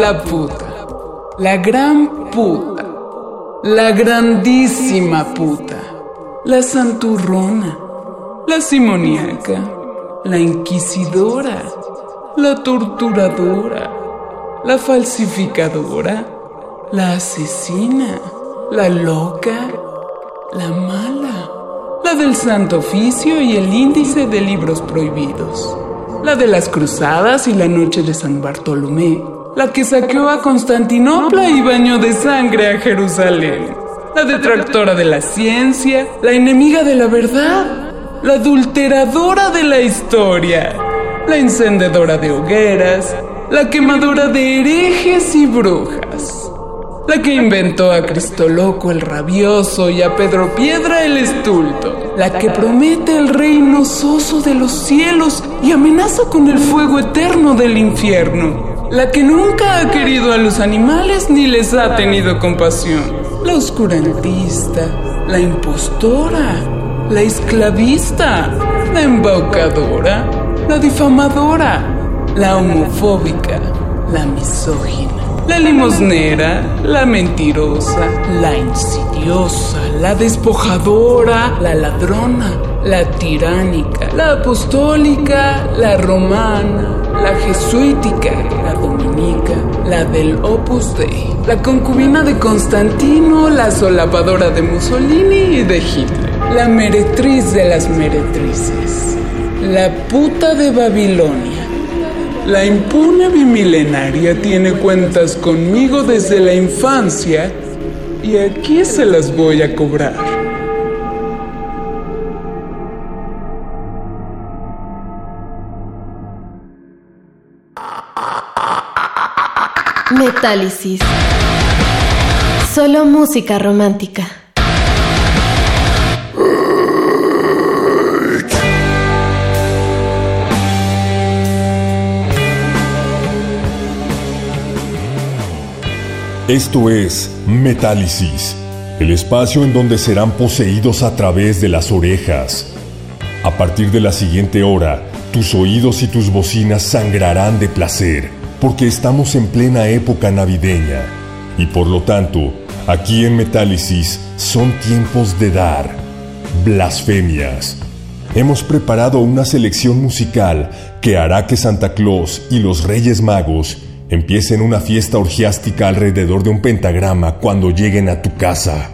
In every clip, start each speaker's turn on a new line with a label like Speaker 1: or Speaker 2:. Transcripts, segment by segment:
Speaker 1: La puta. La gran puta. La grandísima puta. La santurrona. La simoniaca. La inquisidora. La torturadora. La falsificadora. La asesina. La loca. La mala. La del Santo Oficio y el índice de libros prohibidos. La de las cruzadas y la noche de San Bartolomé. La que saqueó a Constantinopla y bañó de sangre a Jerusalén. La detractora de la ciencia, la enemiga de la verdad, la adulteradora de la historia, la encendedora de hogueras, la quemadora de herejes y brujas. La que inventó a Cristo Loco el rabioso y a Pedro Piedra el estulto. La que promete el reino soso de los cielos y amenaza con el fuego eterno del infierno. La que nunca ha querido a los animales ni les ha tenido compasión. La oscurantista, la impostora, la esclavista, la embaucadora, la difamadora, la homofóbica, la misógina. La limosnera, la mentirosa, la insidiosa, la despojadora, la ladrona, la tiránica, la apostólica, la romana, la jesuítica, la dominica, la del Opus Dei, la concubina de Constantino, la solapadora de Mussolini y de Hitler, la meretriz de las meretrices, la puta de Babilonia. La impune bimilenaria tiene cuentas conmigo desde la infancia y aquí se las voy a cobrar.
Speaker 2: Metálisis. Solo música romántica.
Speaker 3: Esto es Metálisis, el espacio en donde serán poseídos a través de las orejas. A partir de la siguiente hora, tus oídos y tus bocinas sangrarán de placer, porque estamos en plena época navideña. Y por lo tanto, aquí en Metálisis son tiempos de dar blasfemias. Hemos preparado una selección musical que hará que Santa Claus y los Reyes Magos empiecen una fiesta orgiástica alrededor de un pentagrama cuando lleguen a tu casa.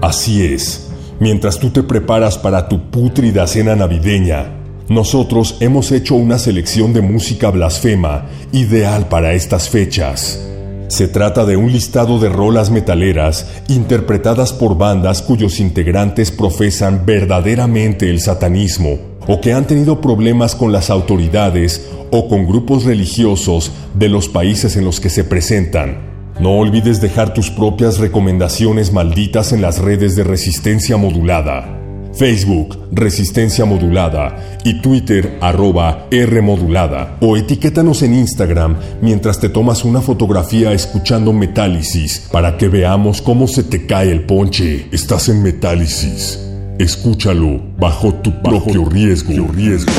Speaker 3: Así es, mientras tú te preparas para tu pútrida cena navideña, nosotros hemos hecho una selección de música blasfema ideal para estas fechas. Se trata de un listado de rolas metaleras interpretadas por bandas cuyos integrantes profesan verdaderamente el satanismo o que han tenido problemas con las autoridades o con grupos religiosos de los países en los que se presentan. No olvides dejar tus propias recomendaciones malditas en las redes de resistencia modulada. Facebook, Resistencia Modulada y Twitter, arroba R Modulada. O etiquétanos en Instagram mientras te tomas una fotografía escuchando Metálisis para que veamos cómo se te cae el ponche. Estás en Metálisis. Escúchalo bajo tu propio riesgo. riesgo.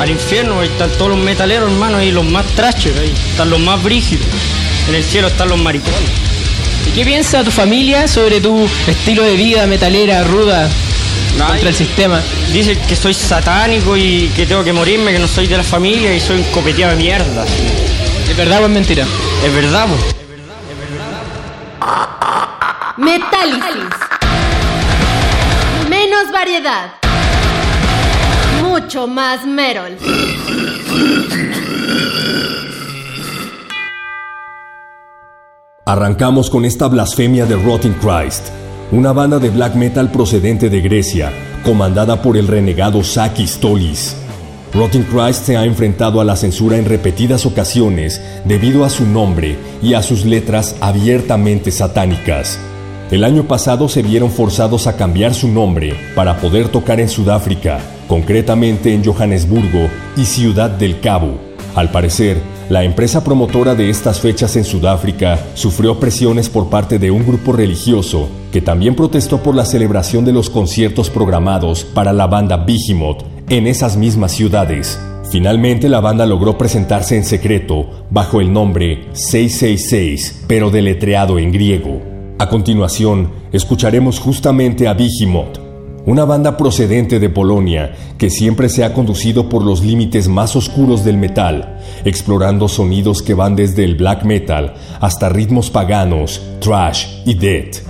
Speaker 4: Al infierno, ahí están todos los metaleros, hermano, ahí los más trashes, ahí están los más brígidos. En el cielo están los maricones.
Speaker 5: ¿Y qué piensa tu familia sobre tu estilo de vida metalera, ruda, contra el sistema?
Speaker 4: Dicen que soy satánico y que tengo que morirme, que no soy de la familia y soy un copeteado de mierda.
Speaker 5: ¿Es verdad o es mentira?
Speaker 4: Es verdad, po.
Speaker 2: Más Merol.
Speaker 3: Arrancamos con esta blasfemia de Rotting Christ, una banda de black metal procedente de Grecia, comandada por el renegado Sakis Tolis. Rotting Christ se ha enfrentado a la censura en repetidas ocasiones debido a su nombre y a sus letras abiertamente satánicas. El año pasado se vieron forzados a cambiar su nombre para poder tocar en Sudáfrica, concretamente en Johannesburgo y Ciudad del Cabo. Al parecer, la empresa promotora de estas fechas en Sudáfrica sufrió presiones por parte de un grupo religioso que también protestó por la celebración de los conciertos programados para la banda Behemoth en esas mismas ciudades. Finalmente la banda logró presentarse en secreto bajo el nombre 666, pero deletreado en griego. A continuación, escucharemos justamente a Behemoth, una banda procedente de Polonia que siempre se ha conducido por los límites más oscuros del metal, explorando sonidos que van desde el black metal hasta ritmos paganos, trash y death.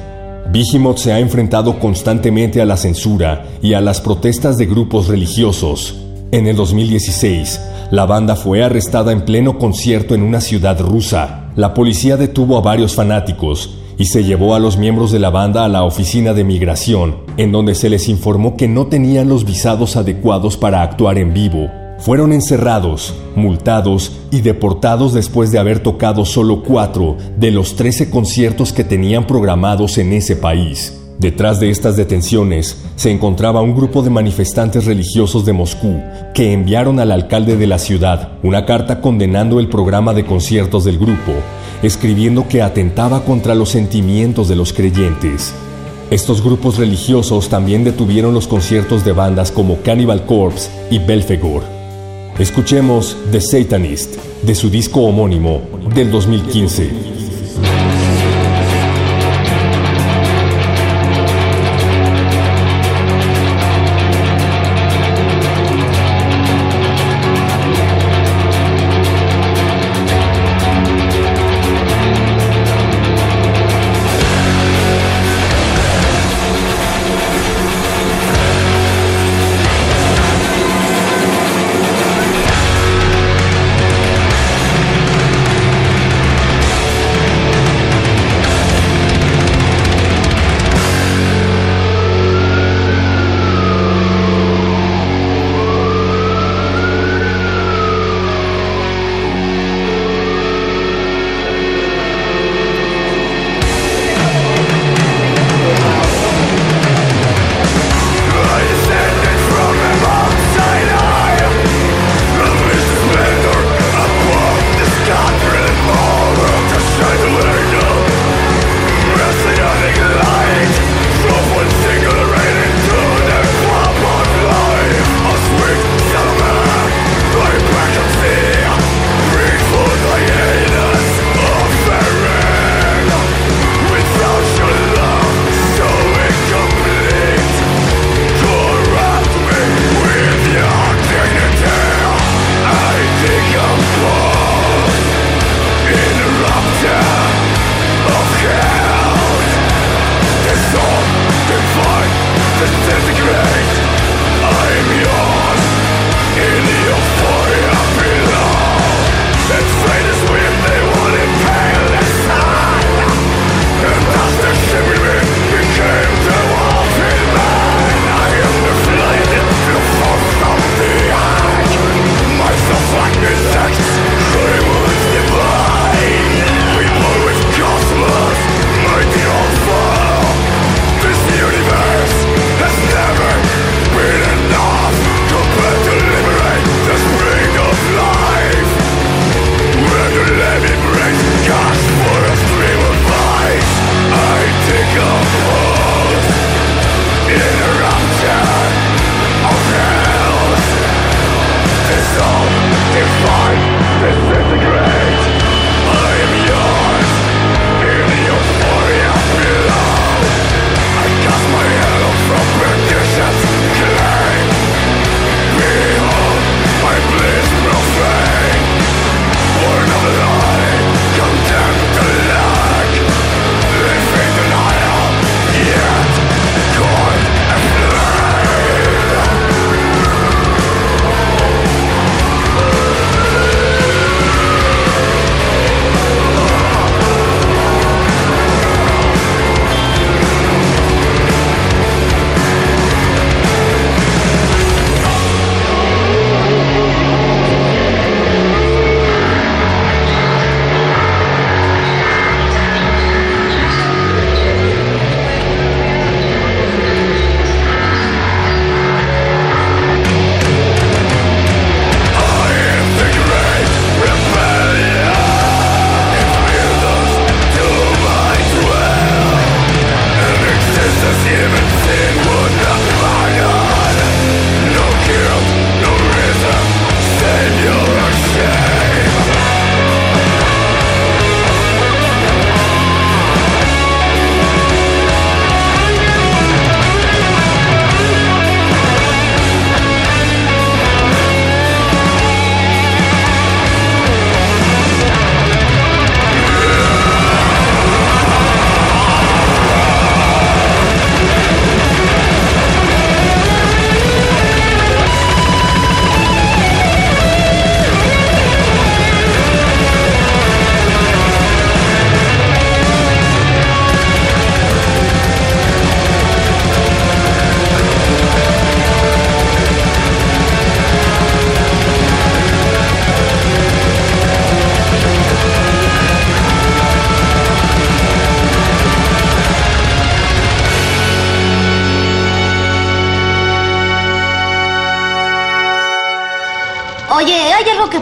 Speaker 3: Behemoth se ha enfrentado constantemente a la censura y a las protestas de grupos religiosos. En el 2016, la banda fue arrestada en pleno concierto en una ciudad rusa. La policía detuvo a varios fanáticos y se llevó a los miembros de la banda a la oficina de migración, en donde se les informó que no tenían los visados adecuados para actuar en vivo. Fueron encerrados, multados y deportados después de haber tocado solo cuatro de los 13 conciertos que tenían programados en ese país. Detrás de estas detenciones se encontraba un grupo de manifestantes religiosos de Moscú que enviaron al alcalde de la ciudad una carta condenando el programa de conciertos del grupo, escribiendo que atentaba contra los sentimientos de los creyentes. Estos grupos religiosos también detuvieron los conciertos de bandas como Cannibal Corpse y Belfegor. Escuchemos The Satanist de su disco homónimo del 2015.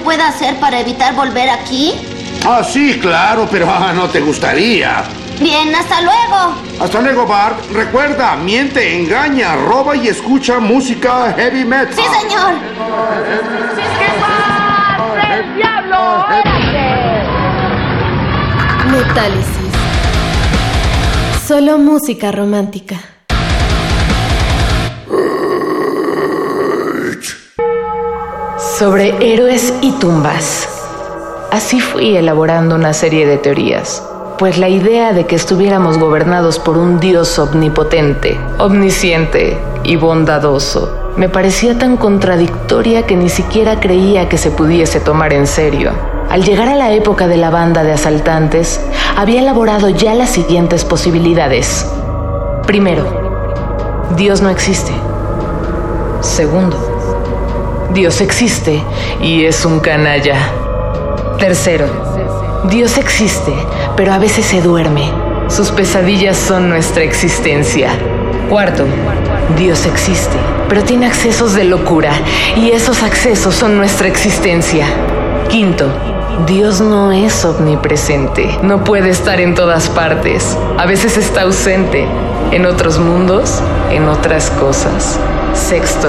Speaker 6: Pueda hacer para evitar volver aquí?
Speaker 7: Ah, sí, claro, pero ah, no te gustaría.
Speaker 6: Bien, hasta luego.
Speaker 7: Hasta luego, Bart. Recuerda, miente, engaña, roba y escucha música heavy metal.
Speaker 6: Sí, señor.
Speaker 8: ¡El diablo!
Speaker 2: Metálisis. Solo música romántica.
Speaker 9: Sobre héroes y tumbas. Así fui elaborando una serie de teorías, pues la idea de que estuviéramos gobernados por un dios omnipotente, omnisciente y bondadoso me parecía tan contradictoria que ni siquiera creía que se pudiese tomar en serio. Al llegar a la época de la banda de asaltantes, había elaborado ya las siguientes posibilidades. Primero, Dios no existe. Segundo, Dios existe y es un canalla. Tercero, Dios existe, pero a veces se duerme. Sus pesadillas son nuestra existencia. Cuarto, Dios existe, pero tiene accesos de locura y esos accesos son nuestra existencia. Quinto, Dios no es omnipresente, no puede estar en todas partes, a veces está ausente, en otros mundos, en otras cosas. Sexto,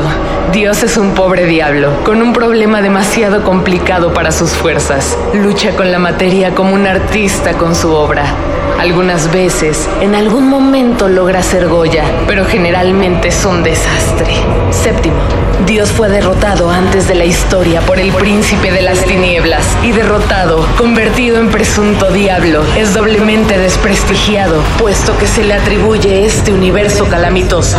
Speaker 9: Dios es un pobre diablo, con un problema demasiado complicado para sus fuerzas. Lucha con la materia como un artista con su obra. Algunas veces, en algún momento logra ser Goya, pero generalmente es un desastre. Séptimo, Dios fue derrotado antes de la historia por el príncipe de las tinieblas y derrotado, convertido en presunto diablo, es doblemente desprestigiado, puesto que se le atribuye este universo calamitoso.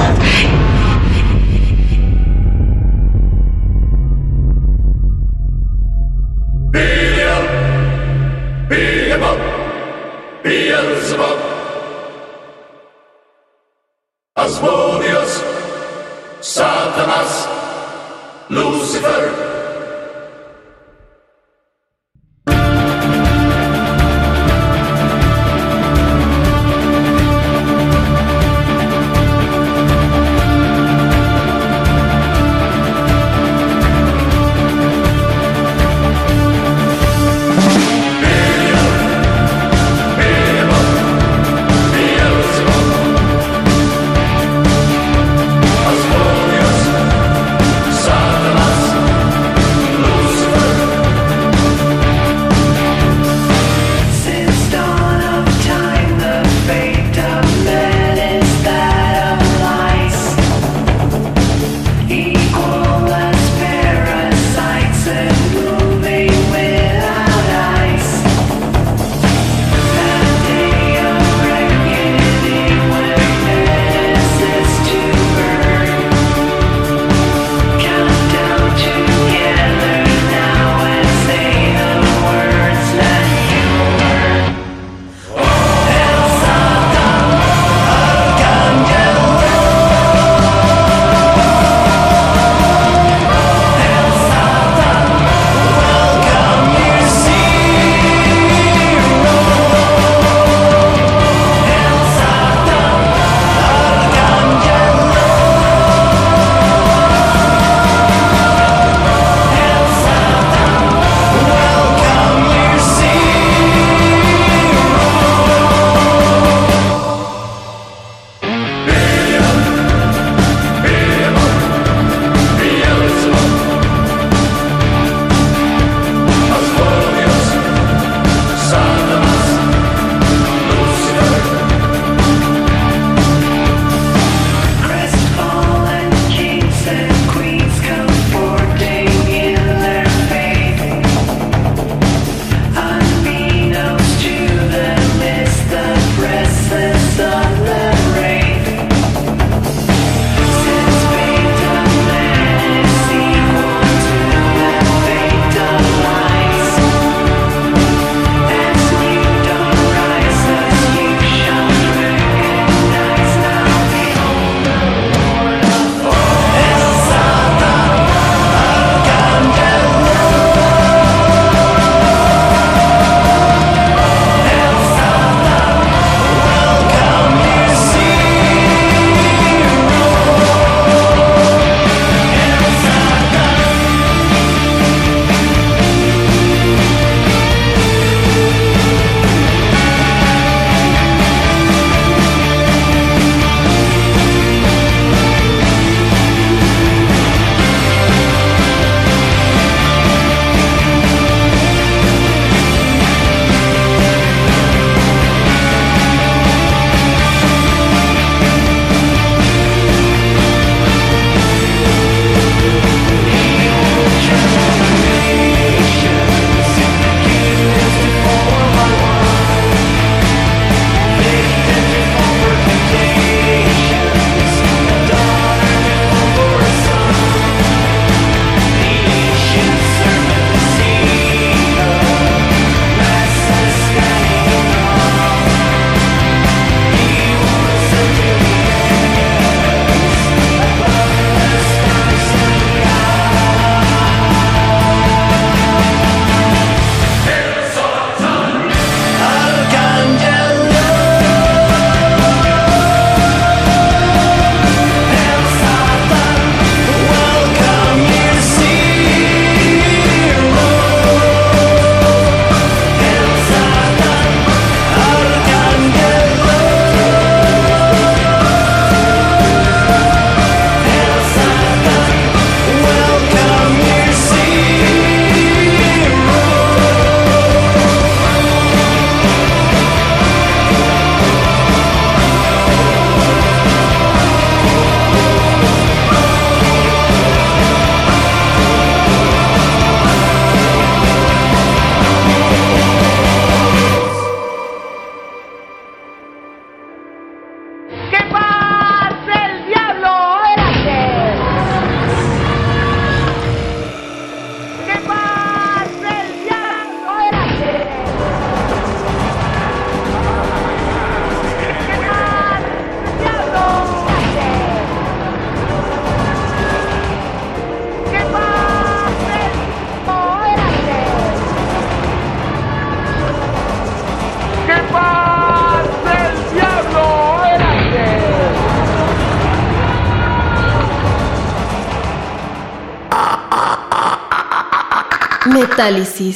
Speaker 2: Metálisis.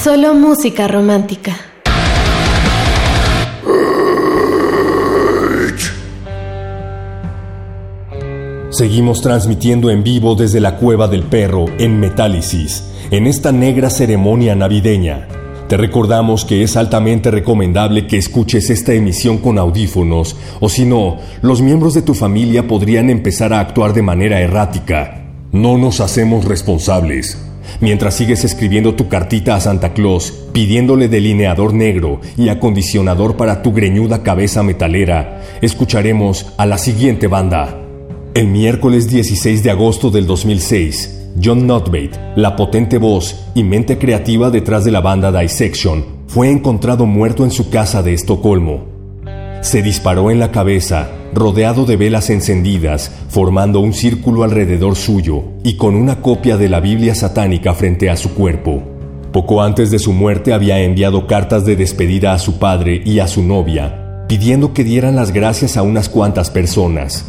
Speaker 2: Solo música romántica.
Speaker 3: Seguimos transmitiendo en vivo desde la Cueva del Perro en Metálisis, en esta negra ceremonia navideña. Te recordamos que es altamente recomendable que escuches esta emisión con audífonos, o si no, los miembros de tu familia podrían empezar a actuar de manera errática. No nos hacemos responsables. Mientras sigues escribiendo tu cartita a Santa Claus, pidiéndole delineador negro y acondicionador para tu greñuda cabeza metalera, escucharemos a la siguiente banda. El miércoles 16 de agosto del 2006, John Notbate, la potente voz y mente creativa detrás de la banda Dissection, fue encontrado muerto en su casa de Estocolmo. Se disparó en la cabeza, rodeado de velas encendidas, formando un círculo alrededor suyo y con una copia de la Biblia satánica frente a su cuerpo. Poco antes de su muerte había enviado cartas de despedida a su padre y a su novia, pidiendo que dieran las gracias a unas cuantas personas.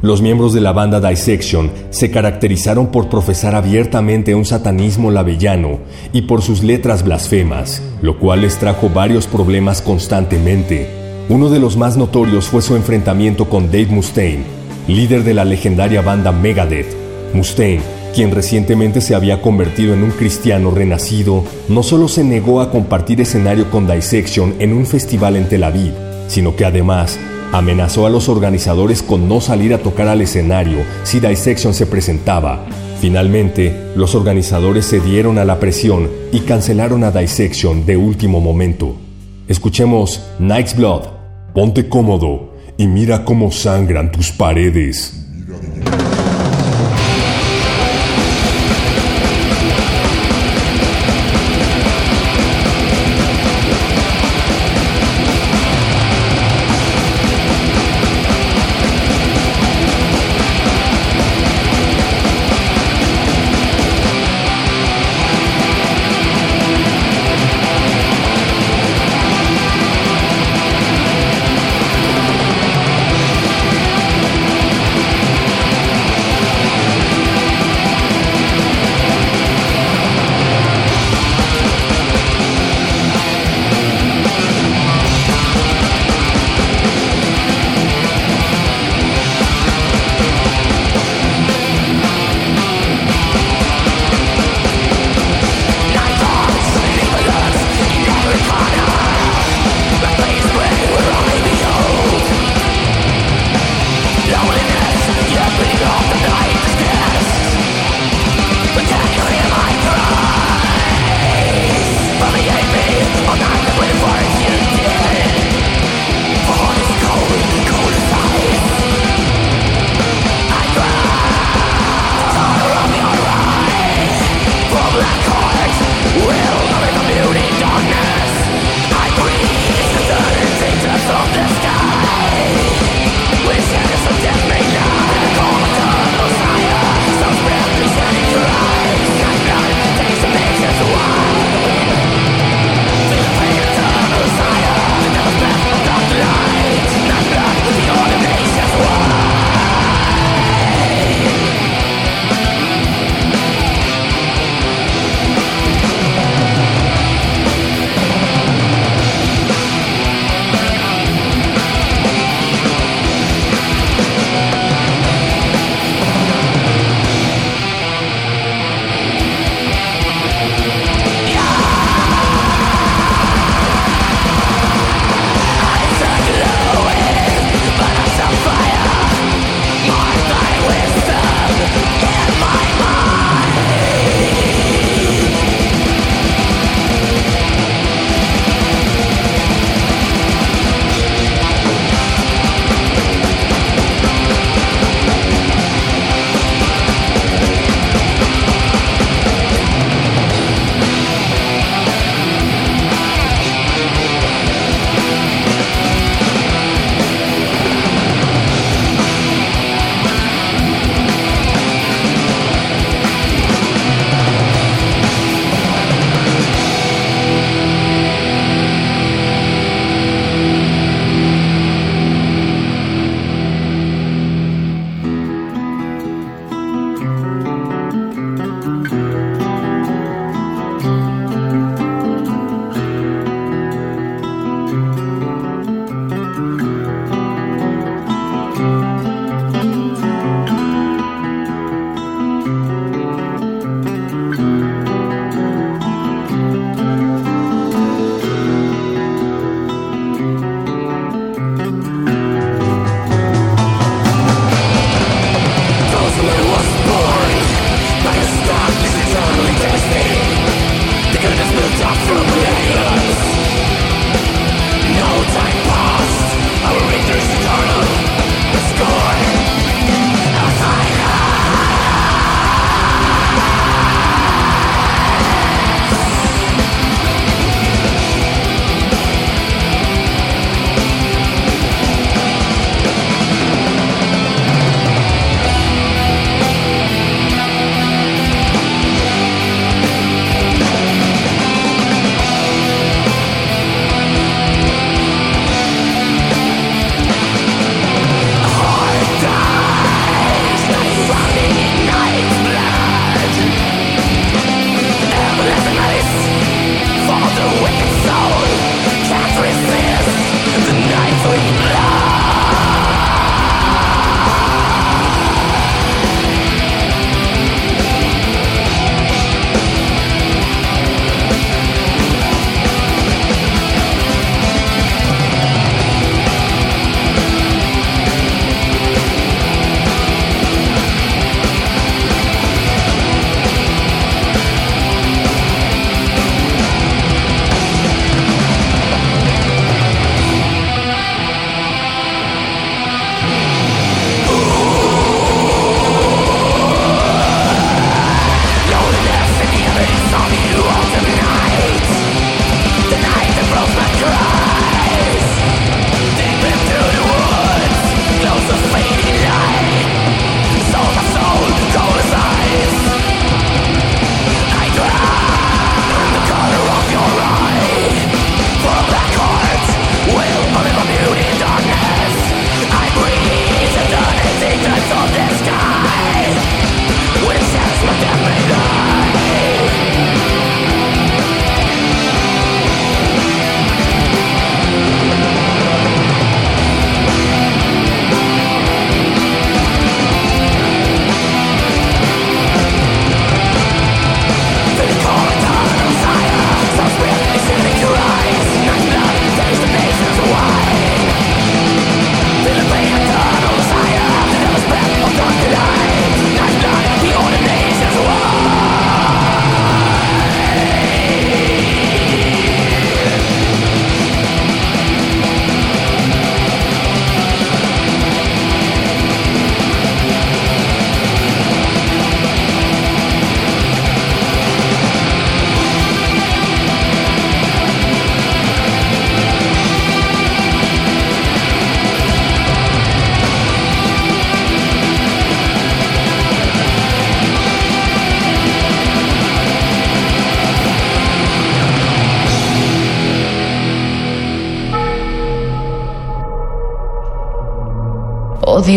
Speaker 3: Los miembros de la banda Dissection se caracterizaron por profesar abiertamente un satanismo lavellano y por sus letras blasfemas, lo cual les trajo varios problemas constantemente. Uno de los más notorios fue su enfrentamiento con Dave Mustaine, líder de la legendaria banda Megadeth. Mustaine, quien recientemente se había convertido en un cristiano renacido, no solo se negó a compartir escenario con Dissection en un festival en Tel Aviv, sino que además amenazó a los organizadores con no salir a tocar al escenario si Dissection se presentaba. Finalmente, los organizadores cedieron a la presión y cancelaron a Dissection de último momento. Escuchemos Night's Blood. Ponte cómodo y mira cómo sangran tus paredes.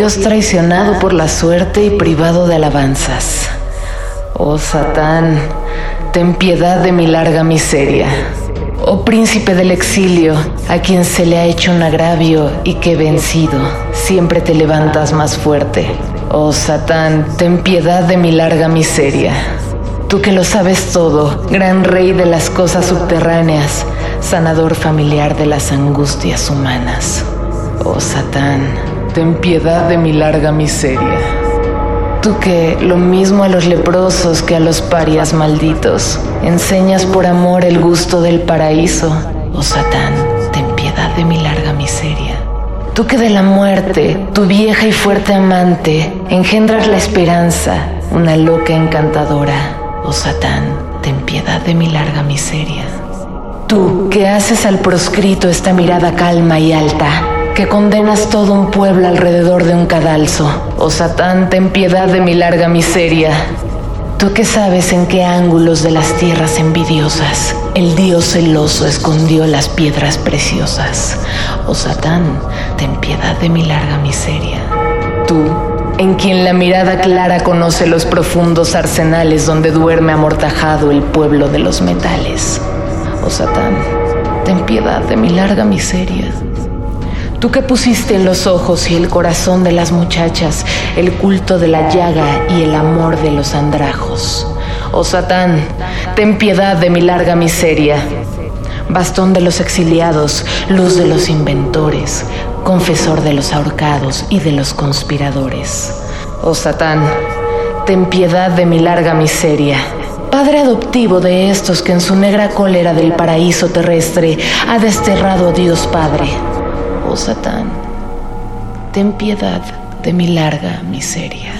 Speaker 9: Dios traicionado por la suerte y privado de alabanzas. Oh Satán, ten piedad de mi larga miseria. Oh príncipe del exilio, a quien se le ha hecho un agravio y que vencido, siempre te levantas más fuerte. Oh Satán, ten piedad de mi larga miseria. Tú que lo sabes todo, gran rey de las cosas subterráneas, sanador familiar de las angustias humanas. Oh Satán, ten piedad de mi larga miseria. Tú que, lo mismo a los leprosos que a los parias malditos, enseñas por amor el gusto del paraíso. Oh Satán, ten piedad de mi larga miseria. Tú que de la muerte, tu vieja y fuerte amante, engendras la esperanza, una loca encantadora. Oh Satán, ten piedad de mi larga miseria. Tú que haces al proscrito esta mirada calma y alta, que condenas todo un pueblo alrededor de un cadalso. Oh Satán, ten piedad de mi larga miseria. Tú que sabes en qué ángulos de las tierras envidiosas el Dios celoso escondió las piedras preciosas. Oh Satán, ten piedad de mi larga miseria. Tú, en quien la mirada clara conoce los profundos arsenales donde duerme amortajado el pueblo de los metales. Oh Satán, ten piedad de mi larga miseria. Tú que pusiste en los ojos y el corazón de las muchachas el culto de la llaga y el amor de los andrajos. Oh Satán, ten piedad de mi larga miseria. Bastón de los exiliados, luz de los inventores, confesor de los ahorcados y de los conspiradores. Oh Satán, ten piedad de mi larga miseria. Padre adoptivo de estos que en su negra cólera del paraíso terrestre ha desterrado a Dios Padre. Oh Satán, ten piedad de mi larga miseria.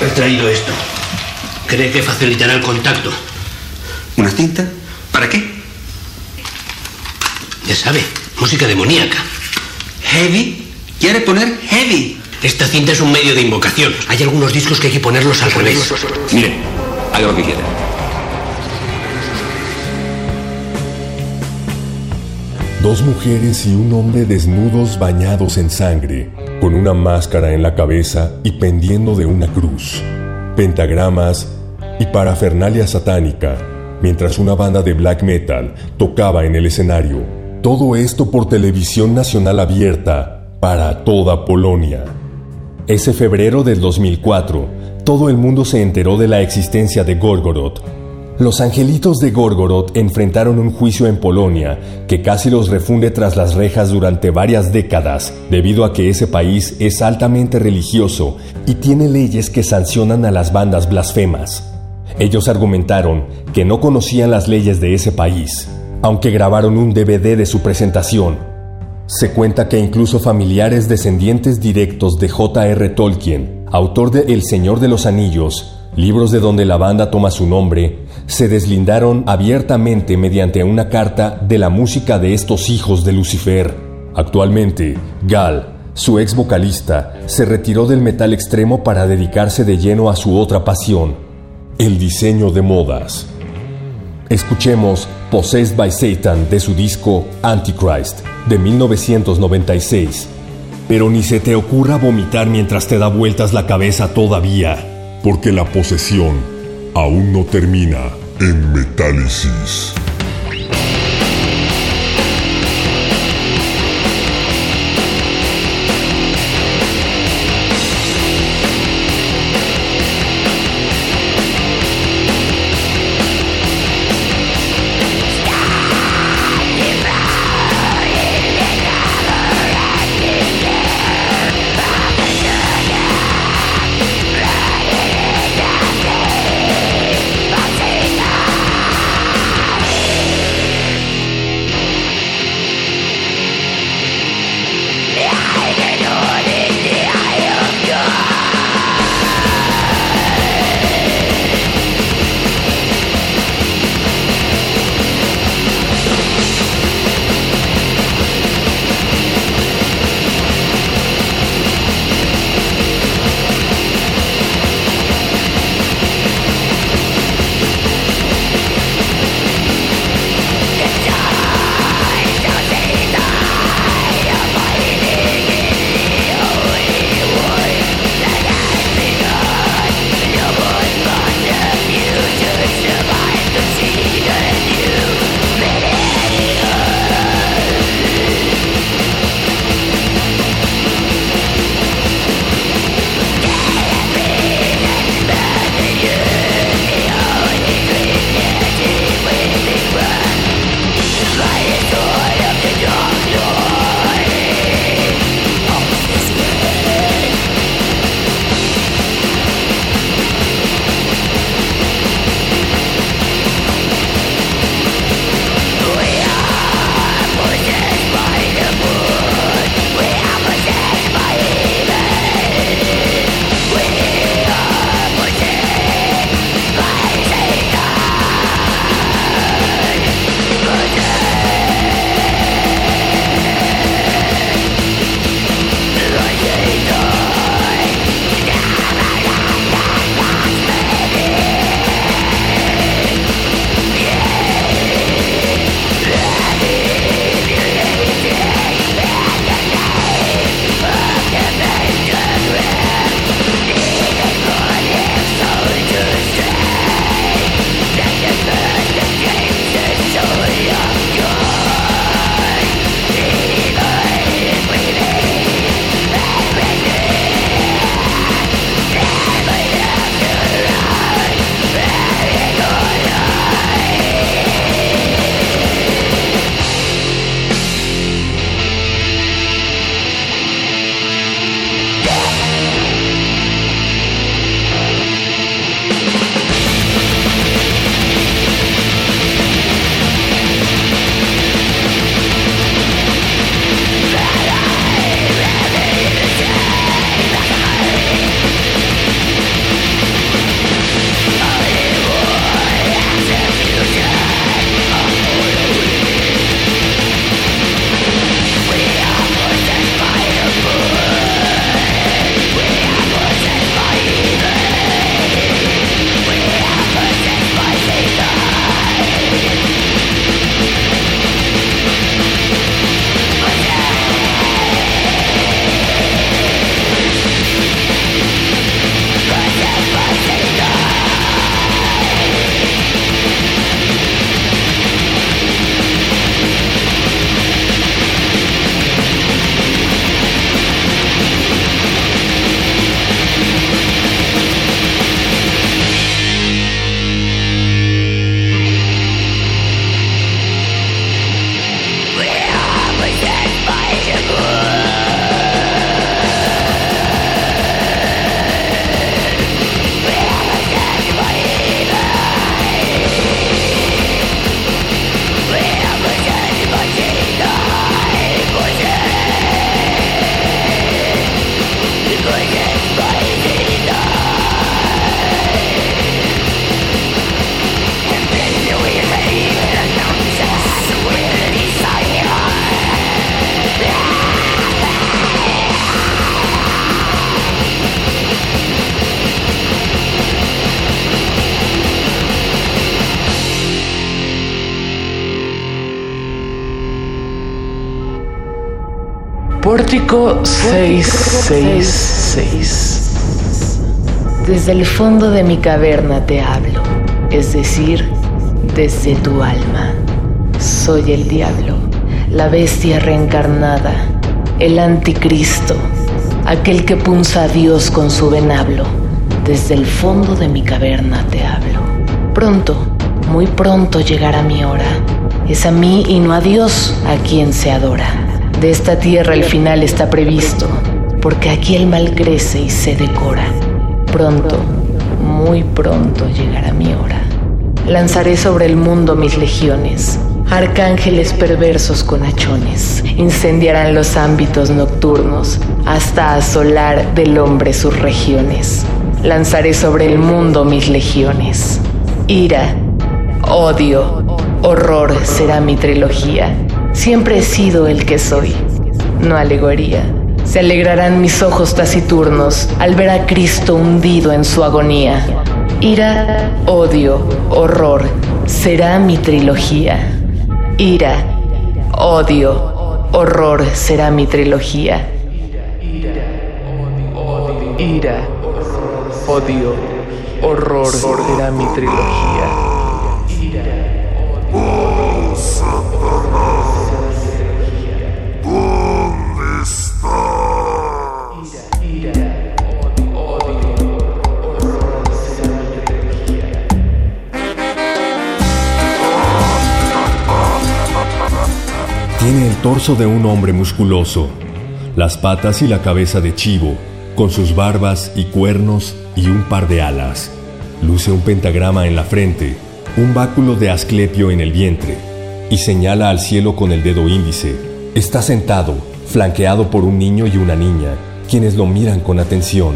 Speaker 10: He traído esto. Cree que facilitará el contacto.
Speaker 11: ¿Una cinta? ¿Para qué?
Speaker 10: Ya sabe, música demoníaca.
Speaker 11: ¿Heavy? ¿Quiere poner heavy?
Speaker 10: Esta cinta es un medio de invocación. Hay algunos discos que hay que ponerlos al revés.
Speaker 11: Mire, haga lo que quiera.
Speaker 3: Dos mujeres y un hombre desnudos bañados en sangre, con una máscara en la cabeza y pendiendo de una cruz, pentagramas y parafernalia satánica, mientras una banda de black metal tocaba en el escenario. Todo esto por televisión nacional abierta para toda Polonia. Ese febrero del 2004, todo el mundo se enteró de la existencia de Gorgoroth. Los angelitos de Gorgoroth enfrentaron un juicio en Polonia que casi los refunde tras las rejas durante varias décadas, debido a que ese país es altamente religioso y tiene leyes que sancionan a las bandas blasfemas. Ellos argumentaron que no conocían las leyes de ese país, aunque grabaron un DVD de su presentación. Se cuenta que incluso familiares descendientes directos de J.R. Tolkien, autor de El Señor de los Anillos, libros de donde la banda toma su nombre, se deslindaron abiertamente mediante una carta de la música de estos hijos de Lucifer. Actualmente, Gal, su ex vocalista, se retiró del metal extremo para dedicarse de lleno a su otra pasión, el diseño de modas. Escuchemos Possessed by Satan de su disco Antichrist de 1996. Pero ni se te ocurra vomitar mientras te da vueltas la cabeza todavía. Porque la posesión aún no termina en Metálisis.
Speaker 12: 666.
Speaker 9: Desde el fondo de mi caverna te hablo, es decir, desde tu alma. Soy el diablo, la bestia reencarnada, el anticristo, aquel que punza a Dios con su venablo. Desde el fondo de mi caverna te hablo. Pronto, muy pronto llegará mi hora. Es a mí y no a Dios a quien se adora. De esta tierra el final está previsto, porque aquí el mal crece y se decora. Pronto, muy pronto llegará mi hora. Lanzaré sobre el mundo mis legiones. Arcángeles perversos con hachones incendiarán los ámbitos nocturnos hasta asolar del hombre sus regiones. Lanzaré sobre el mundo mis legiones. Ira, odio, horror será mi trilogía. Siempre he sido el que soy, no alegoría. Se alegrarán mis ojos taciturnos al ver a Cristo hundido en su agonía. Ira, odio, horror será mi trilogía. Ira, odio, horror será mi trilogía.
Speaker 12: Ira, odio, horror será mi trilogía.
Speaker 3: De un hombre musculoso, las patas y la cabeza de chivo, con sus barbas y cuernos y un par de alas. Luce un pentagrama en la frente, un báculo de asclepio en el vientre, y señala al cielo con el dedo índice. Está sentado, flanqueado por un niño y una niña, quienes lo miran con atención.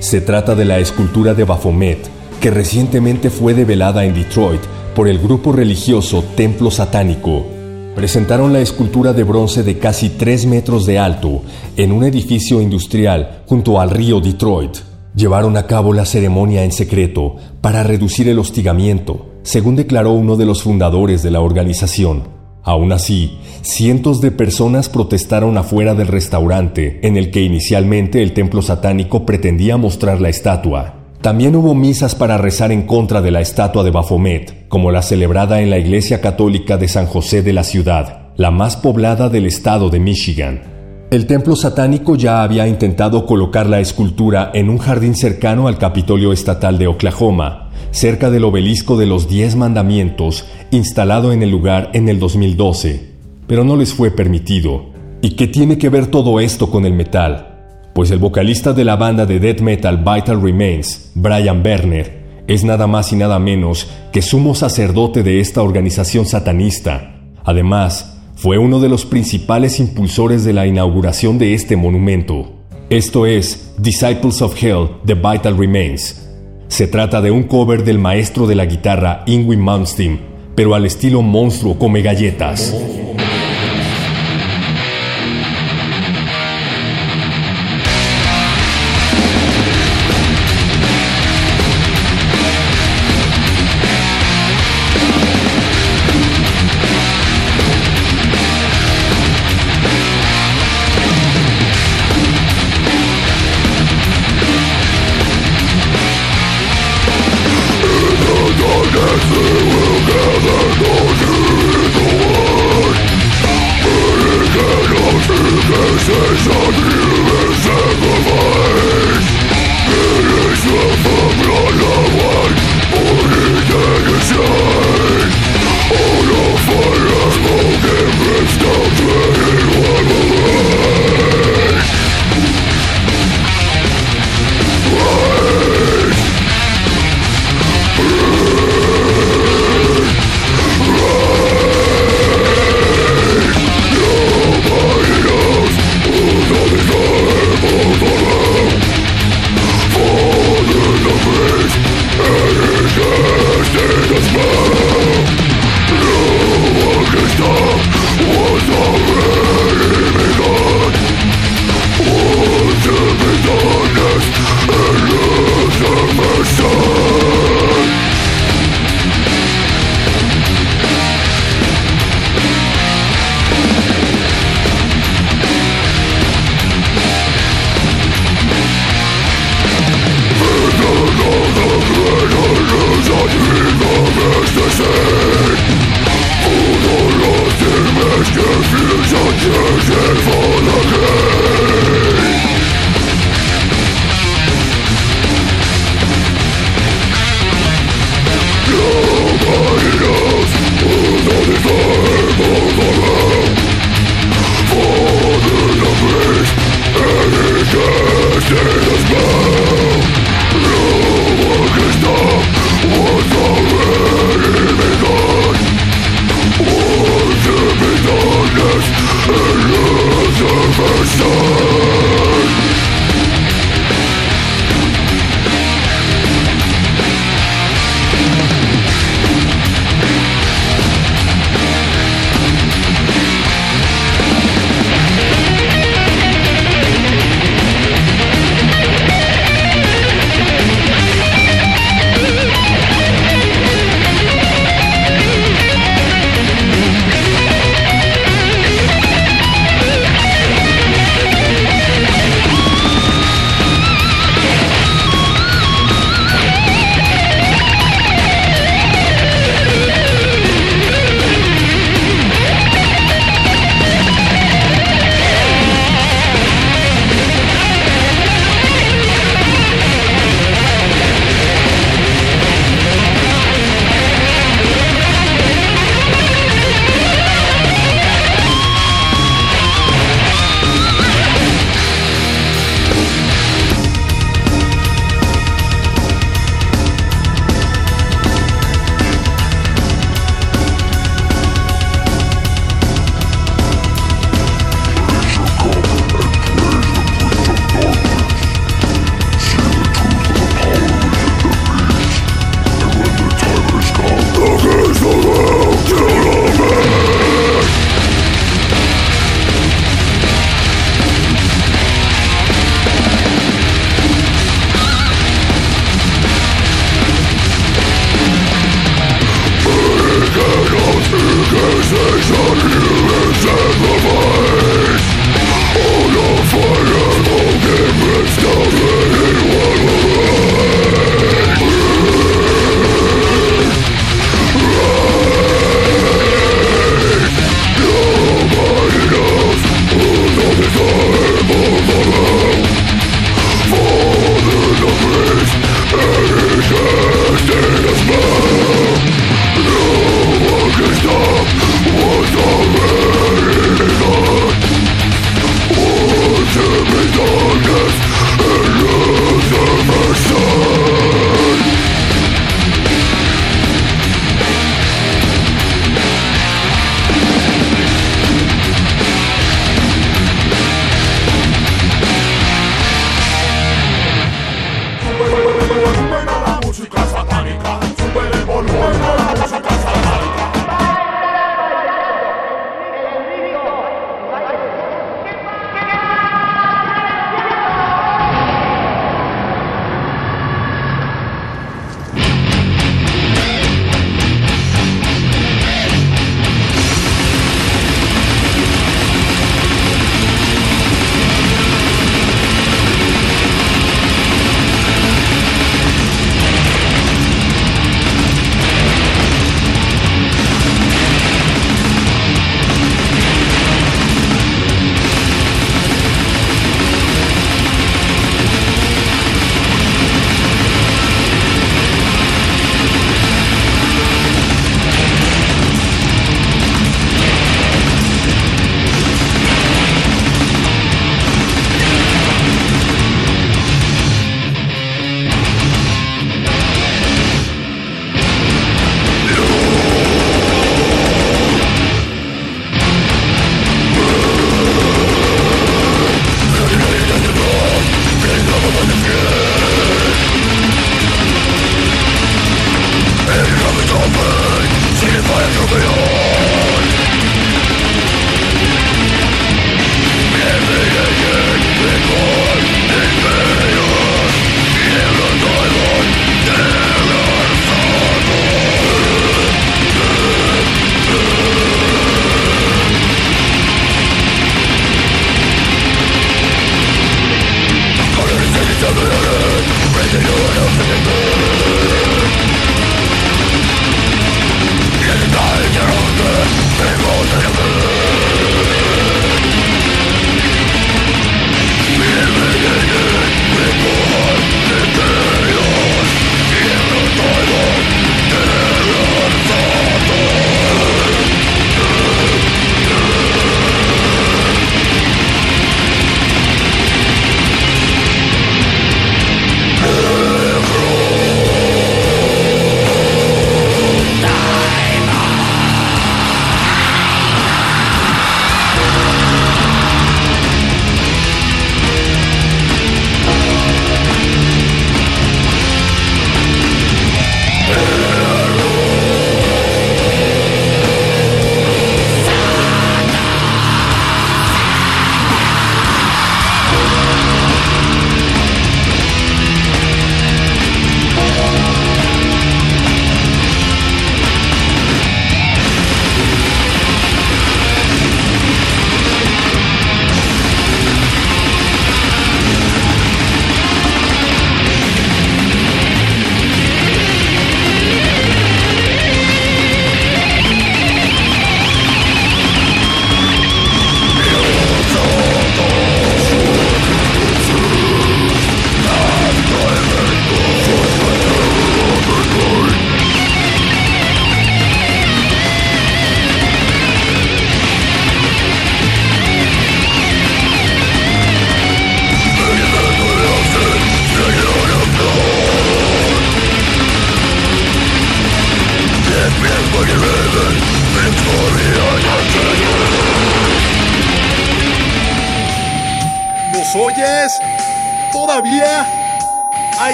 Speaker 3: Se trata de la escultura de Baphomet, que recientemente fue develada en Detroit por el grupo religioso Templo Satánico. Presentaron la escultura de bronce de casi 3 metros de alto en un edificio industrial junto al río Detroit. Llevaron a cabo la ceremonia en secreto para reducir el hostigamiento, según declaró uno de los fundadores de la organización. Aún así, cientos de personas protestaron afuera del restaurante en el que inicialmente el templo satánico pretendía mostrar la estatua. También hubo misas para rezar en contra de la estatua de Baphomet, como la celebrada en la Iglesia Católica de San José de la ciudad, la más poblada del estado de Michigan. El templo satánico ya había intentado colocar la escultura en un jardín cercano al Capitolio Estatal de Oklahoma, cerca del obelisco de los Diez Mandamientos, instalado en el lugar en el 2012, pero no les fue permitido. ¿Y qué tiene que ver todo esto con el metal? Pues el vocalista de la banda de death metal Vital Remains, Brian Berner, es nada más y nada menos que sumo sacerdote de esta organización satanista. Además, fue uno de los principales impulsores de la inauguración de este monumento. Esto es Disciples of Hell The Vital Remains. Se trata de un cover del maestro de la guitarra Ingrid Malmsteen, pero al estilo monstruo come galletas.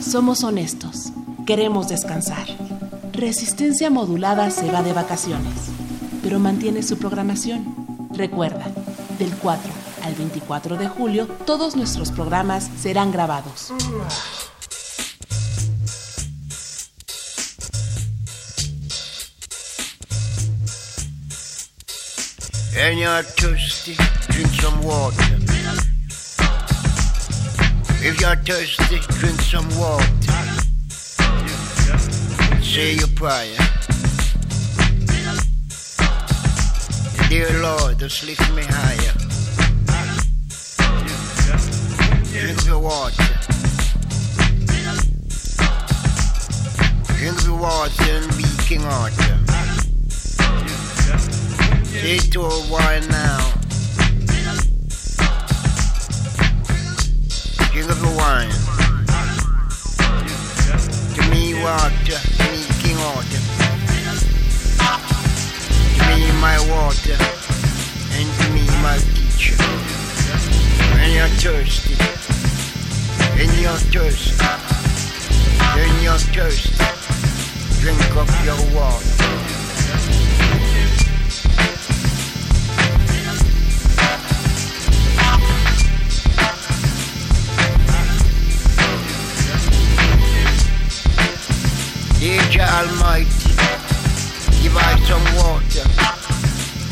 Speaker 13: Somos honestos. Queremos descansar. Resistencia modulada se va de vacaciones, pero mantiene su programación. Recuerda, del 4 al 24 de julio, todos nuestros programas serán grabados.
Speaker 14: Drink some water. If you're thirsty, drink some water. Say your prayer. Dear Lord, just lift me higher. Drink the water. Drink the water and be King Arthur. Say to a while now. Of the wine. To me water, to me King Arthur. To me my water, and to me my teacher. When you're thirsty, when you're thirsty, when you're thirsty, drink up your water. Almighty, give I some water,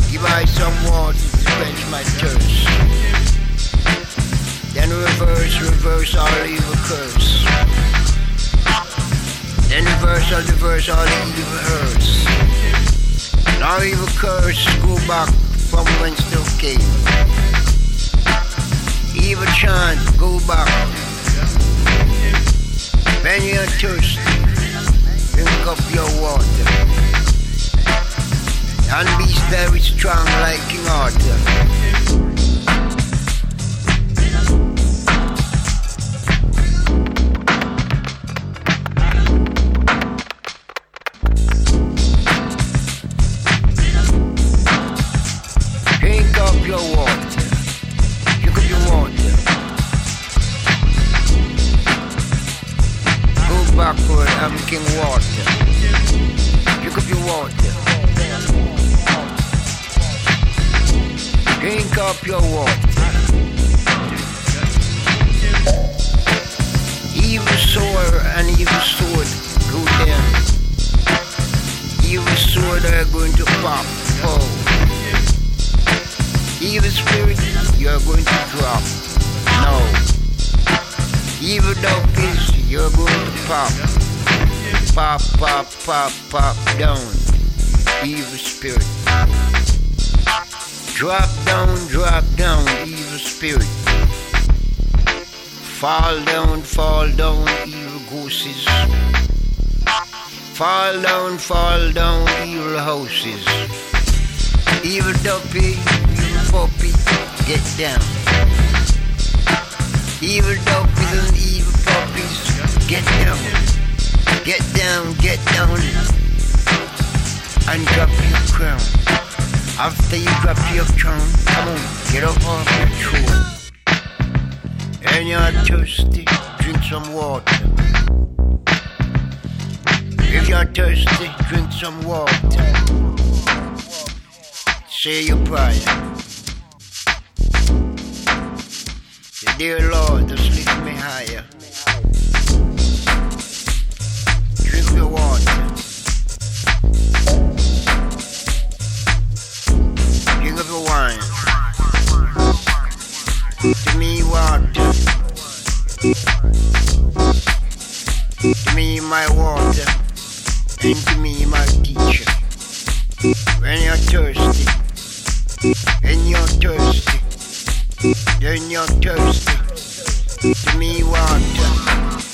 Speaker 14: give I some water to quench my thirst. Then reverse, reverse all evil curse. Then reverse all reverse all evil hurts. Now evil curse go back from whence they came. Evil chant go back. When you're thirsty, drink up your water. And be very strong like King Arthur. Up your water. Evil sword and evil sword go down. Evil sword are going to pop, fall. Evil spirit, you're going to drop. No. Evil donkeys, you're going to pop. Pop, pop, pop, pop Fall down, fall down, evil ghosts. Fall down, fall down, evil houses. Evil duppy, evil puppy, get down. Evil duppies and evil puppies, get down. Get down, get down. And drop your crown. After you drop your crown, come on, get up off your throne. And you're thirsty, drink some water. If you're thirsty, drink some water. Say your prayer. Say, Dear Lord, just lift me higher. Drink the water. Drink of the wine. To me, water. To me, my water. And to me, my teacher. When you're thirsty, when you're thirsty, then you're thirsty. Give me, water.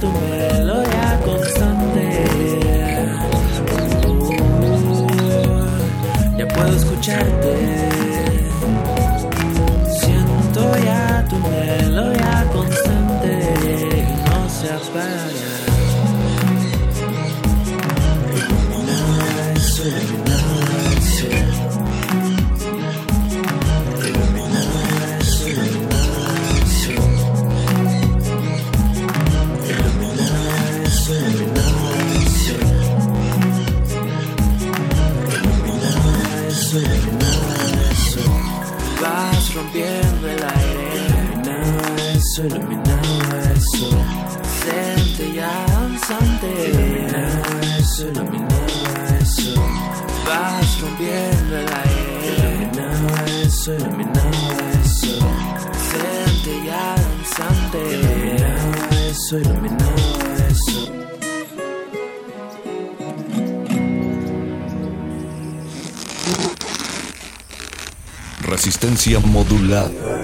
Speaker 15: Ya tu
Speaker 16: Resistencia modulada.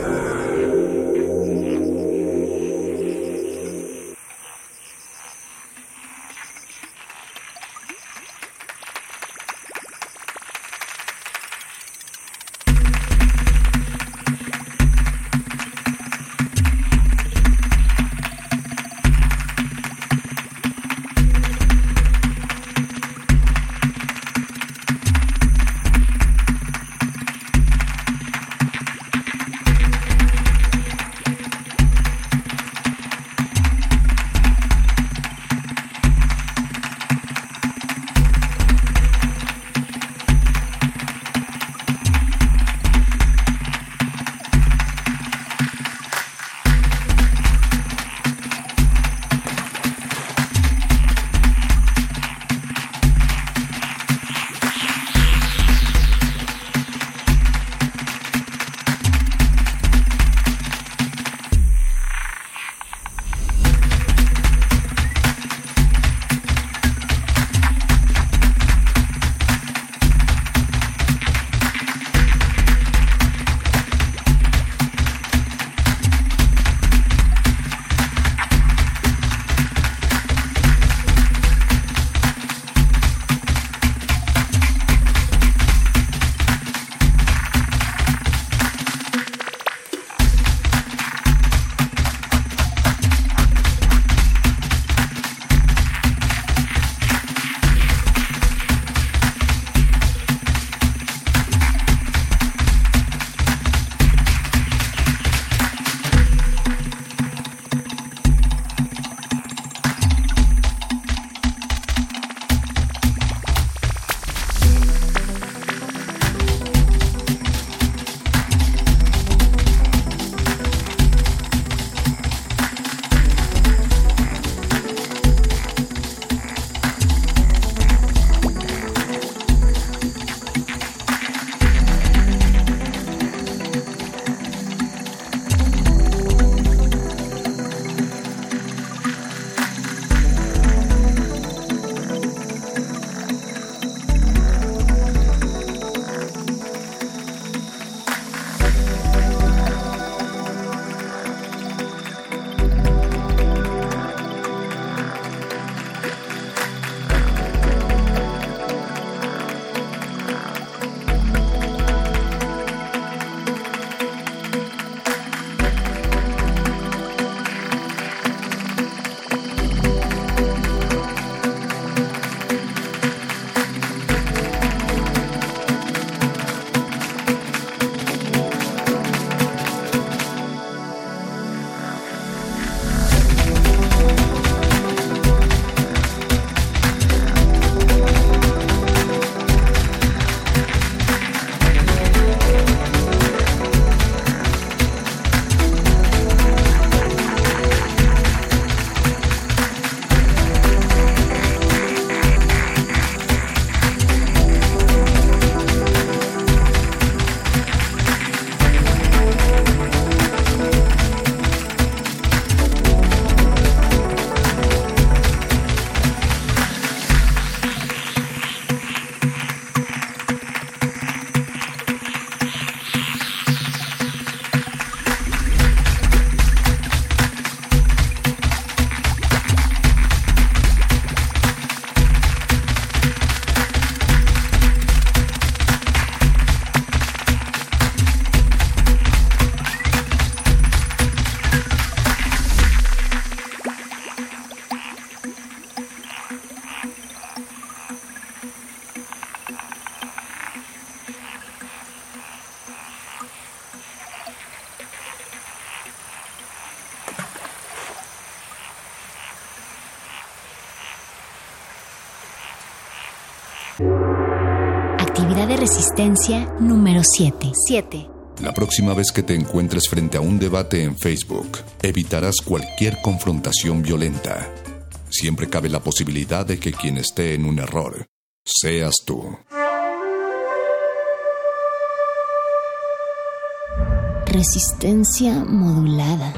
Speaker 17: Resistencia número 7. 7.
Speaker 16: La próxima vez que te encuentres frente a un debate en Facebook, evitarás cualquier confrontación violenta. Siempre cabe la posibilidad de que quien esté en un error seas tú.
Speaker 17: Resistencia modulada.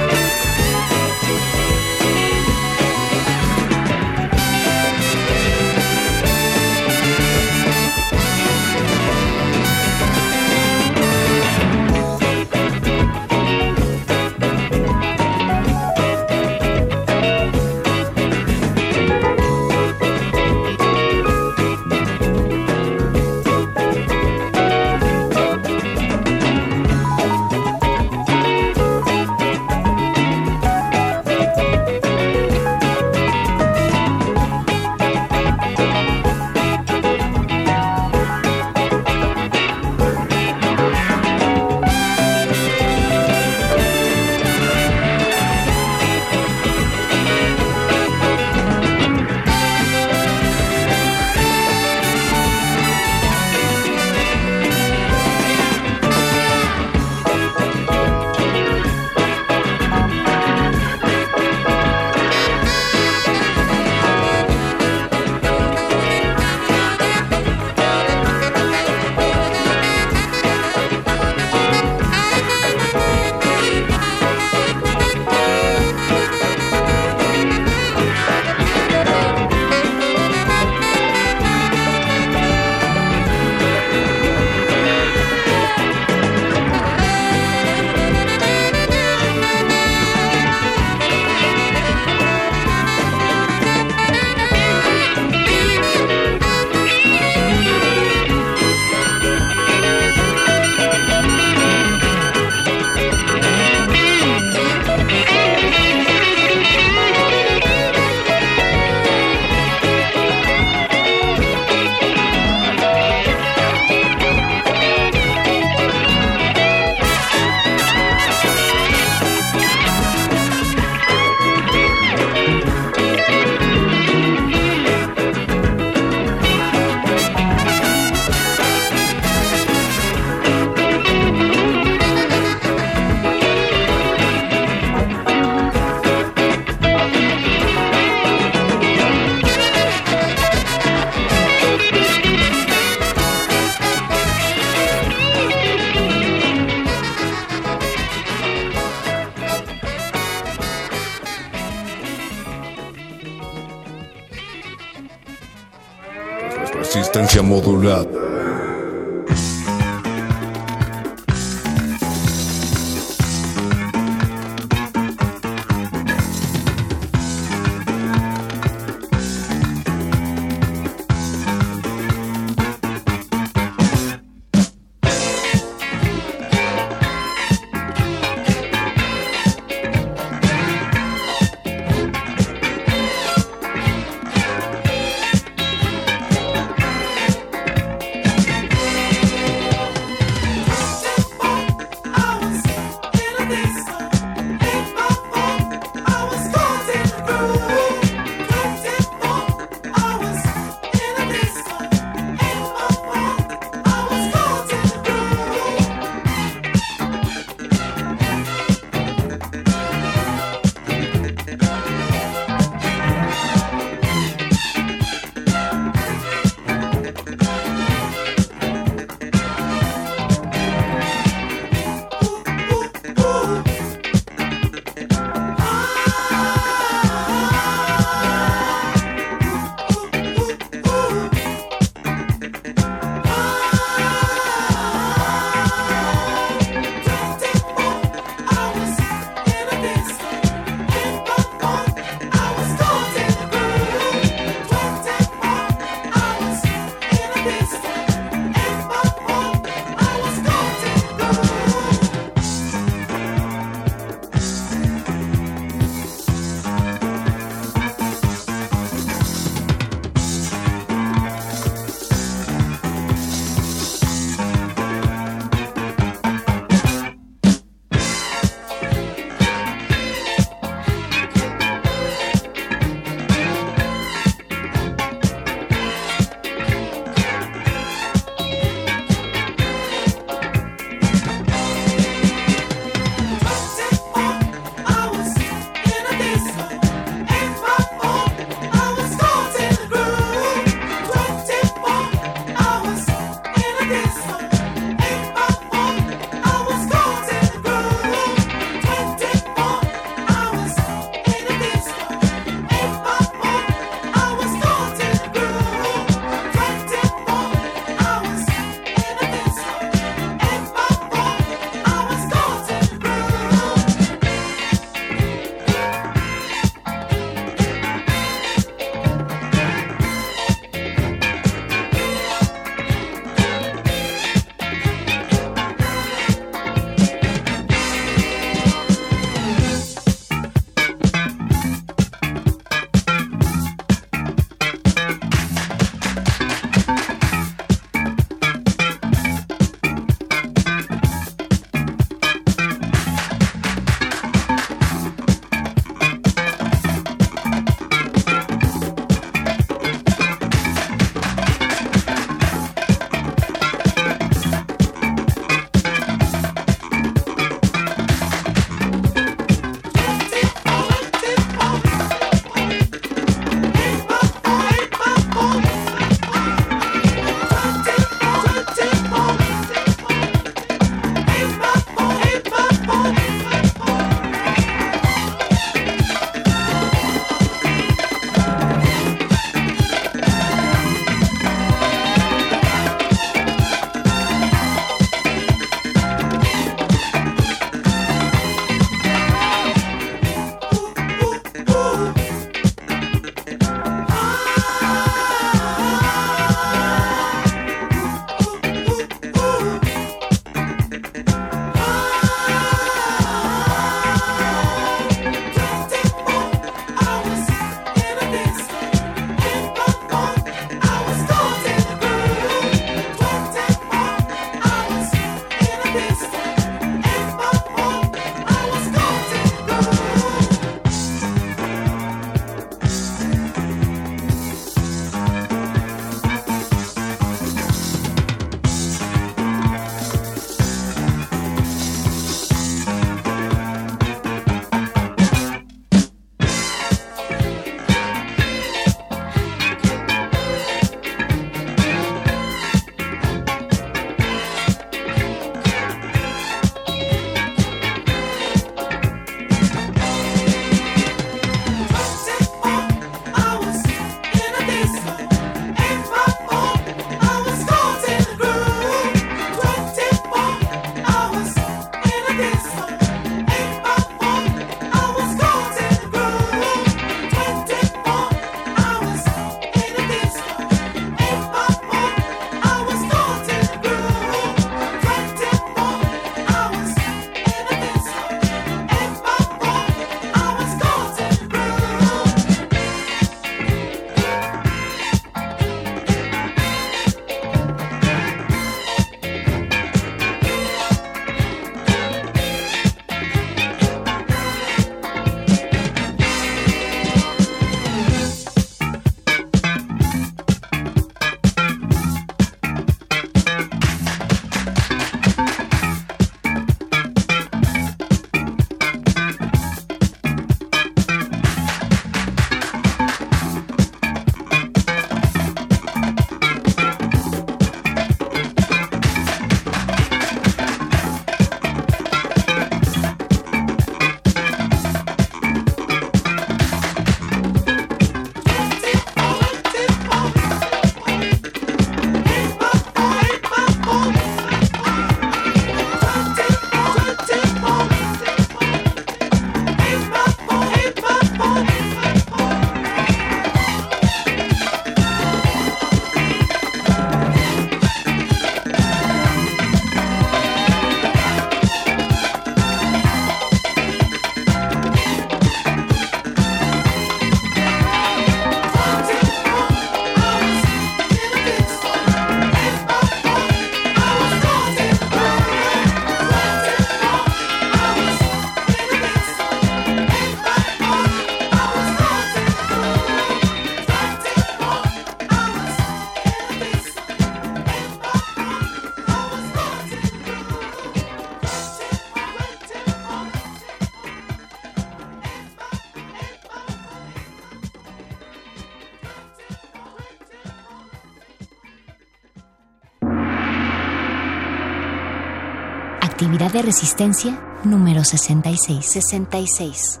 Speaker 18: Actividad de resistencia número 66. 66.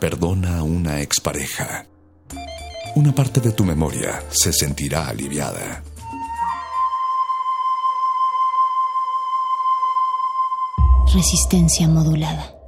Speaker 16: Perdona a una expareja. Una parte de tu memoria se sentirá aliviada.
Speaker 18: Resistencia modulada.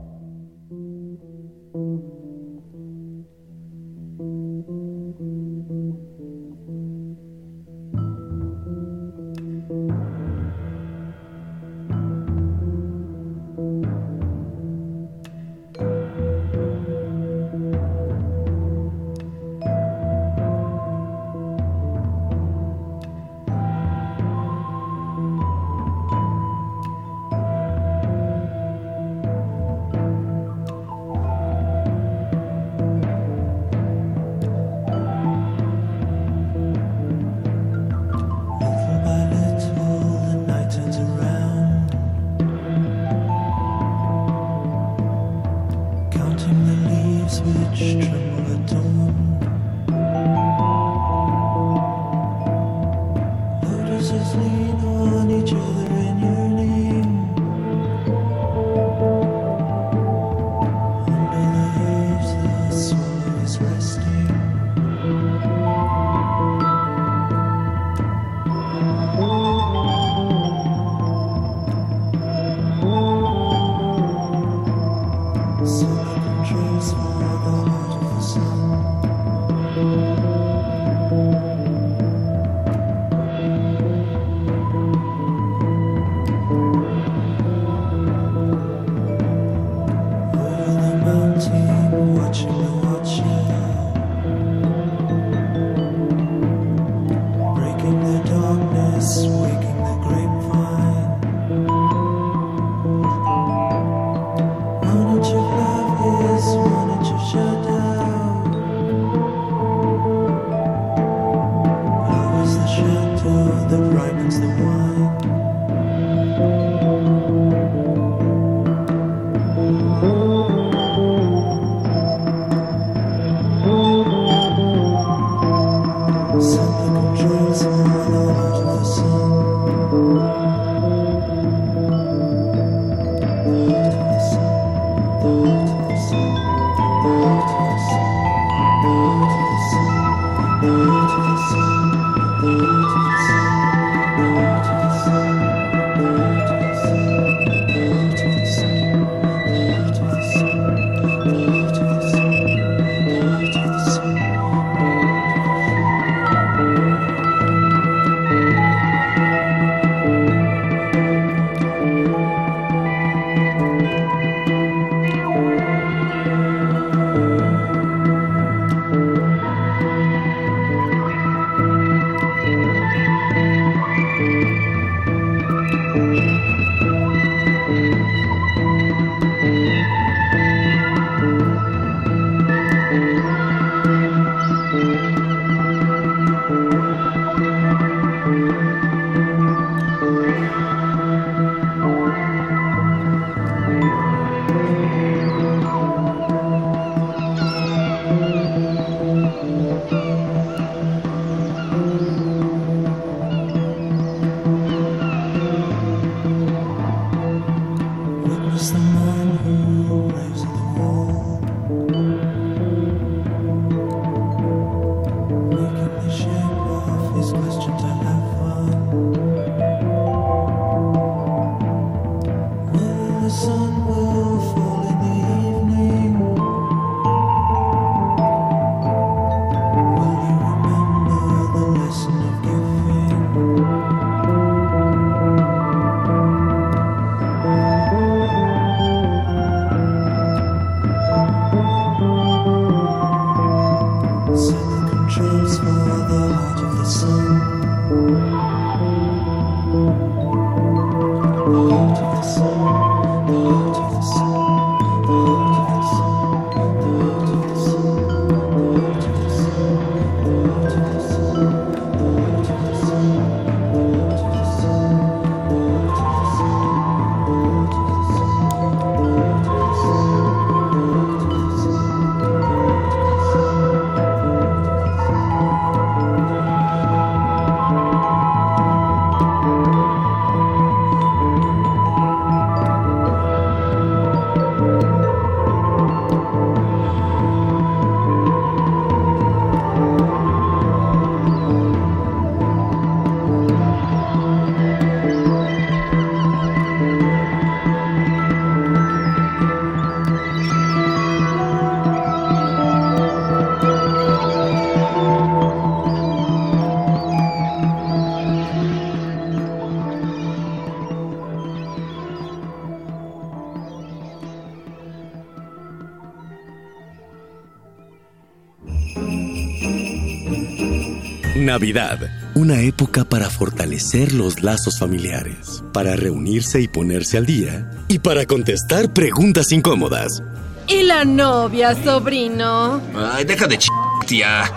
Speaker 19: Navidad, una época para fortalecer los lazos familiares, para reunirse y ponerse al día, y para contestar preguntas incómodas.
Speaker 20: ¿Y la novia, sobrino?
Speaker 10: Ay, deja de ch... tía.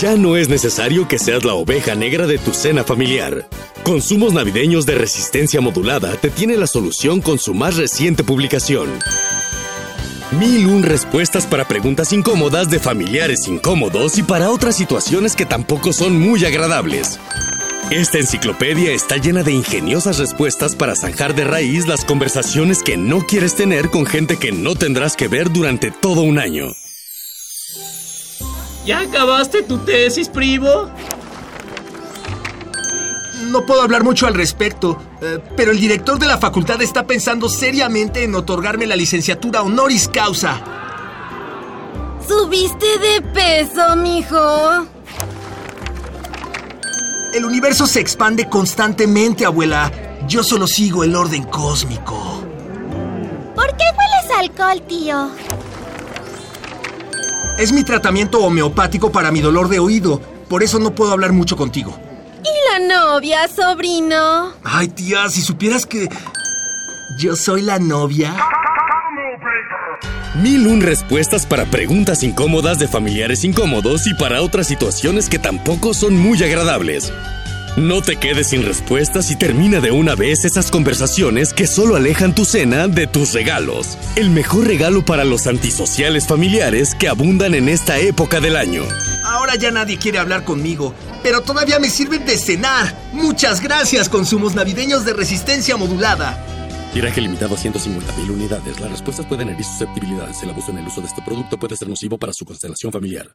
Speaker 19: Ya no es necesario que seas la oveja negra de tu cena familiar. Consumos navideños de resistencia modulada te tiene la solución con su más reciente publicación. Mil un respuestas para preguntas incómodas de familiares incómodos y para otras situaciones que tampoco son muy agradables. Esta enciclopedia está llena de ingeniosas respuestas para zanjar de raíz las conversaciones que no quieres tener con gente que no tendrás que ver durante todo un año.
Speaker 4: ¿Ya acabaste tu tesis, primo?
Speaker 21: No puedo hablar mucho al respecto, eh, pero el director de la facultad está pensando seriamente en otorgarme la licenciatura honoris causa.
Speaker 20: ¿Subiste de peso, mijo?
Speaker 21: El universo se expande constantemente, abuela. Yo solo sigo el orden cósmico.
Speaker 6: ¿Por qué hueles alcohol, tío?
Speaker 21: Es mi tratamiento homeopático para mi dolor de oído. Por eso no puedo hablar mucho contigo.
Speaker 20: ¿Y la novia, sobrino?
Speaker 21: Ay, tía, si supieras que... Yo soy la novia.
Speaker 19: Mil un respuestas para preguntas incómodas de familiares incómodos y para otras situaciones que tampoco son muy agradables. No te quedes sin respuestas y termina de una vez esas conversaciones que solo alejan tu cena de tus regalos. El mejor regalo para los antisociales familiares que abundan en esta época del año.
Speaker 21: Ahora ya nadie quiere hablar conmigo, pero todavía me sirven de cenar. Muchas gracias, consumos navideños de resistencia modulada.
Speaker 19: Tiraje limitado a 150.000 unidades. Las respuestas pueden herir susceptibilidades. El abuso en el uso de este producto puede ser nocivo para su constelación familiar.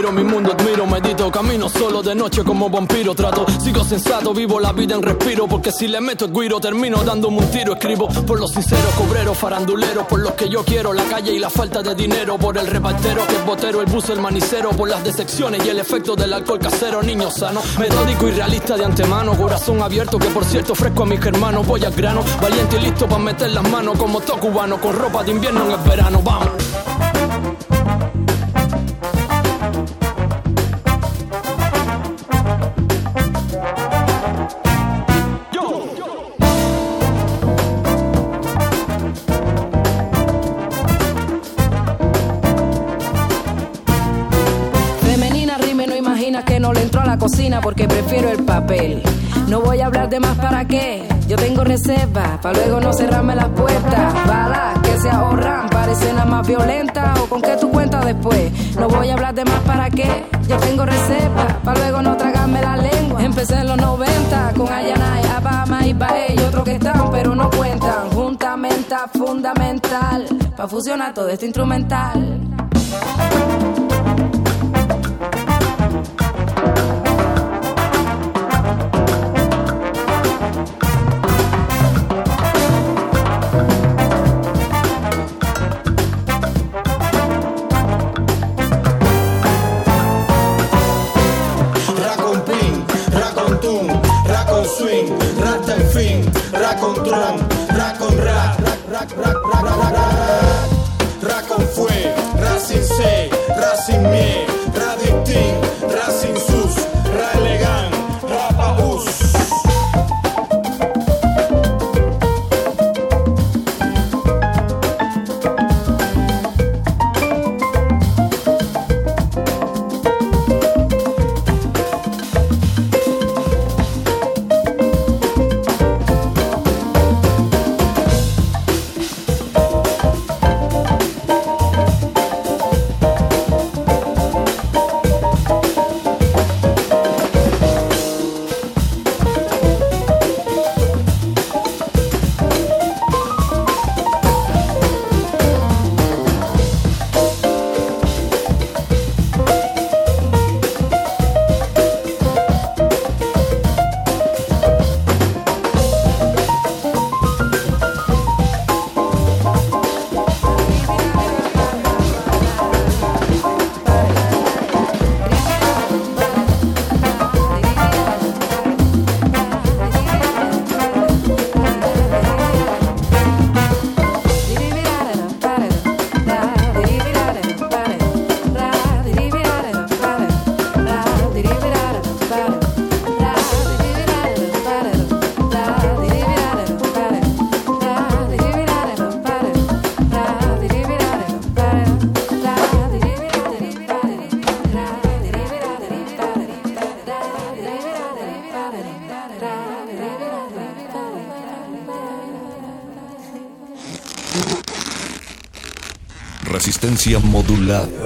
Speaker 22: Miro mi mundo, admiro, medito, camino. Solo de noche como vampiro, trato, sigo sensato, vivo la vida en respiro, porque si le meto el guiro termino dándome un tiro, escribo por los sinceros, cobreros, faranduleros, por los que yo quiero, la calle y la falta de dinero, por el repartero que es botero, el bus, el manicero, por las decepciones y el efecto del alcohol casero, niño sano, metódico y realista de antemano, corazón abierto que por cierto ofrezco a mis hermanos, voy al grano, valiente y listo para meter las manos como todo cubano, con ropa de invierno en el verano, vamos.
Speaker 23: No voy a hablar de más para qué. Yo tengo reserva, para luego no cerrarme las puertas. Balas que se ahorran para escenas más violentas o con qué tú cuentas después. No voy a hablar de más para qué. Yo tengo reserva, para luego no tragarme la lengua. Empecé en los 90 con Ayanay, Abama y Bae y otros que están pero no cuentan. Juntamenta fundamental, para fusionar todo esto instrumental.
Speaker 16: Resistencia modulada.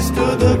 Speaker 24: The place to the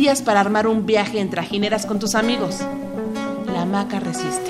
Speaker 13: días para armar un viaje en trajineras con tus amigos. La hamaca resiste.